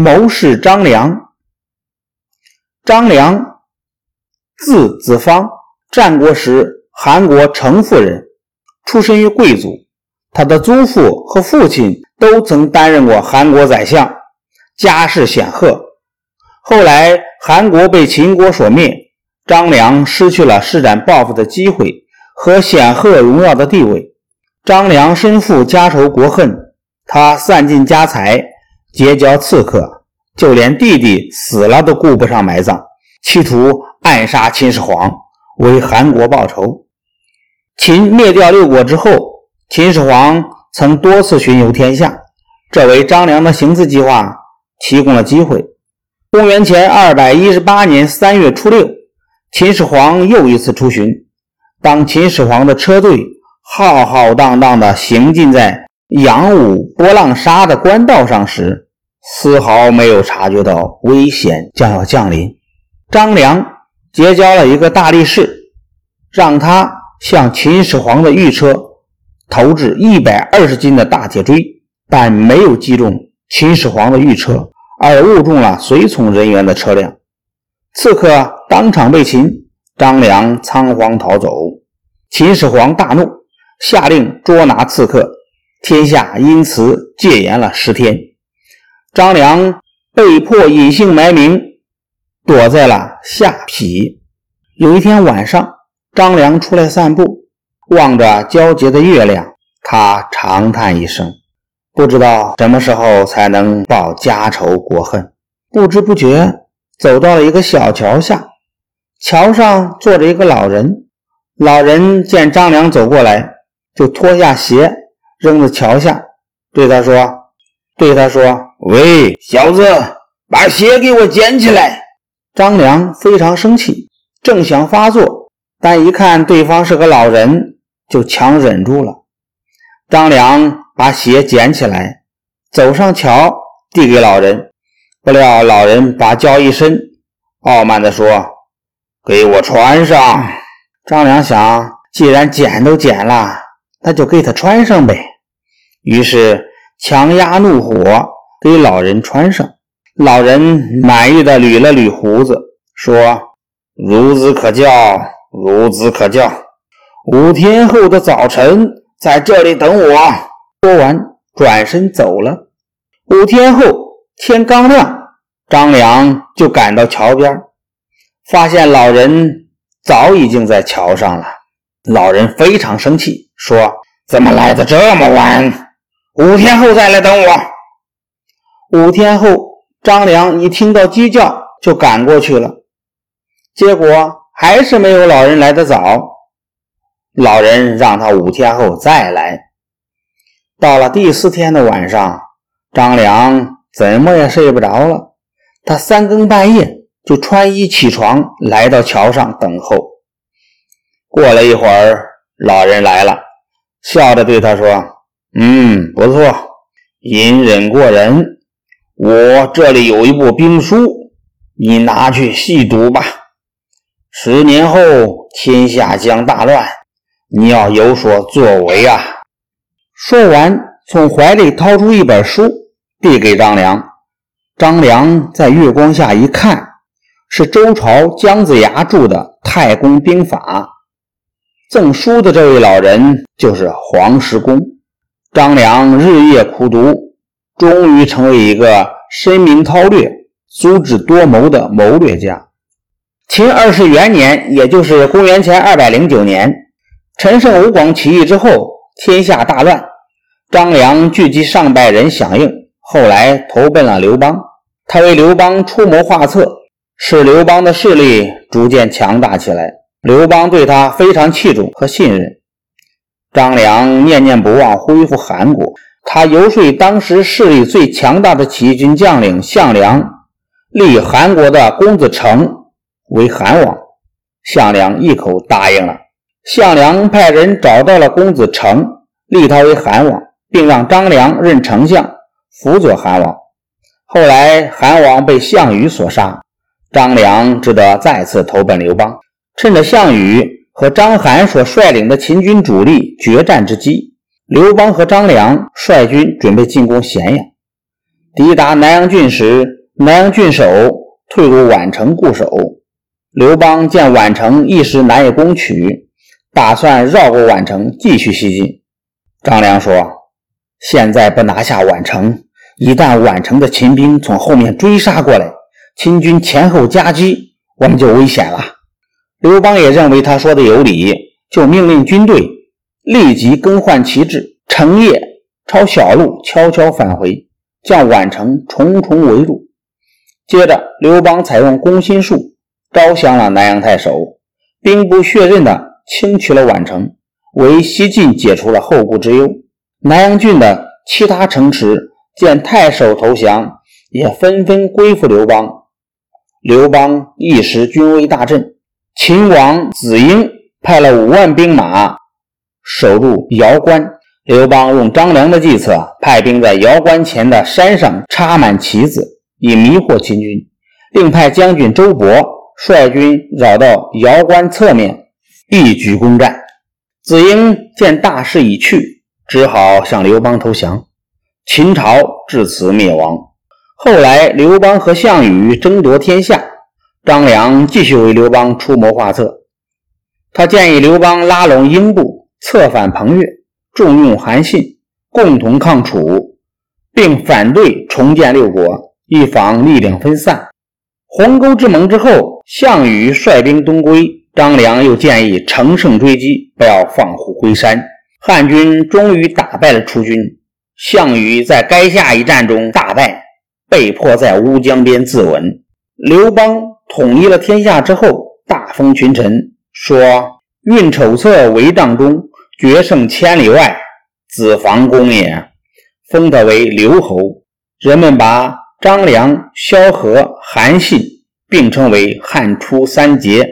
谋士张良。张良，字子方，战国时韩国城父人，出身于贵族。他的祖父和父亲都曾担任过韩国宰相，家世显赫。后来韩国被秦国所灭，张良失去了施展抱负的机会和显赫荣耀的地位。张良身负家仇国恨，他散尽家财，结交刺客，就连弟弟死了都顾不上埋葬，企图暗杀秦始皇，为韩国报仇。秦灭掉六国之后，秦始皇曾多次巡游天下，这为张良的行刺计划提供了机会。公元前二百一十八年三月初六，秦始皇又一次出巡。当秦始皇的车队浩浩荡荡地行进在扬武波浪沙的官道上时，丝毫没有察觉到危险将要降临。张良结交了一个大力士，让他向秦始皇的御车投掷一百二十斤的大铁锥，但没有击中秦始皇的御车。而误中了随从人员的车辆，刺客当场被擒，张良仓皇逃走。秦始皇大怒，下令捉拿刺客，天下因此戒严了十天。张良被迫隐姓埋名，躲在了下邳。有一天晚上，张良出来散步，望着皎洁的月亮，他长叹一声。不知道什么时候才能报家仇国恨，不知不觉走到了一个小桥下，桥上坐着一个老人。老人见张良走过来，就脱下鞋扔在桥下，对他说：“对他说，喂，小子，把鞋给我捡起来。”张良非常生气，正想发作，但一看对方是个老人，就强忍住了。张良。把鞋捡起来，走上桥，递给老人。不料老人把脚一伸，傲慢地说：“给我穿上。”张良想，既然捡都捡了，那就给他穿上呗。于是强压怒火，给老人穿上。老人满意的捋了捋胡子，说：“孺子可教，孺子可教。五天后的早晨，在这里等我。”说完，转身走了。五天后，天刚亮，张良就赶到桥边，发现老人早已经在桥上了。老人非常生气，说：“怎么来的这么晚？五天后再来等我。”五天后，张良一听到鸡叫，就赶过去了。结果还是没有老人来得早。老人让他五天后再来。到了第四天的晚上，张良怎么也睡不着了。他三更半夜就穿衣起床，来到桥上等候。过了一会儿，老人来了，笑着对他说：“嗯，不错，隐忍过人。我这里有一部兵书，你拿去细读吧。十年后天下将大乱，你要有所作为啊。”说完，从怀里掏出一本书，递给张良。张良在月光下一看，是周朝姜子牙著的《太公兵法》。赠书的这位老人就是黄石公。张良日夜苦读，终于成为一个深明韬略、足智多谋的谋略家。秦二世元年，也就是公元前二百零九年，陈胜吴广起义之后。天下大乱，张良聚集上百人响应，后来投奔了刘邦。他为刘邦出谋划策，使刘邦的势力逐渐强大起来。刘邦对他非常器重和信任。张良念念不忘恢复韩国，他游说当时势力最强大的起义军将领项梁，立韩国的公子成为韩王。项梁一口答应了。项梁派人找到了公子成，立他为韩王，并让张良任丞相，辅佐韩王。后来韩王被项羽所杀，张良只得再次投奔刘邦。趁着项羽和章邯所率领的秦军主力决战之机，刘邦和张良率军准备进攻咸阳。抵达南阳郡时，南阳郡守退入宛城固守。刘邦见宛城一时难以攻取，打算绕过宛城继续西进。张良说：“现在不拿下宛城，一旦宛城的秦兵从后面追杀过来，秦军前后夹击，我们就危险了。”刘邦也认为他说的有理，就命令军队立即更换旗帜，成夜抄小路悄悄返回，将宛城重重围住。接着，刘邦采用攻心术，招降了南阳太守，兵不血刃地轻取了宛城，为西晋解除了后顾之忧。南阳郡的其他城池见太守投降，也纷纷归附刘邦。刘邦一时军威大振。秦王子婴派了五万兵马守住瑶关，刘邦用张良的计策，派兵在瑶关前的山上插满旗子，以迷惑秦军，另派将军周勃率军绕到瑶关侧面，一举攻占。子婴见大势已去，只好向刘邦投降，秦朝至此灭亡。后来，刘邦和项羽争夺天下。张良继续为刘邦出谋划策，他建议刘邦拉拢英布，策反彭越，重用韩信，共同抗楚，并反对重建六国，以防力量分散。鸿沟之盟之后，项羽率兵东归，张良又建议乘胜追击，不要放虎归山。汉军终于打败了楚军，项羽在垓下一战中大败，被迫在乌江边自刎。刘邦。统一了天下之后，大封群臣，说：“运筹策为帐中，决胜千里外，子房公也。”封他为留侯。人们把张良、萧何、韩信并称为汉初三杰。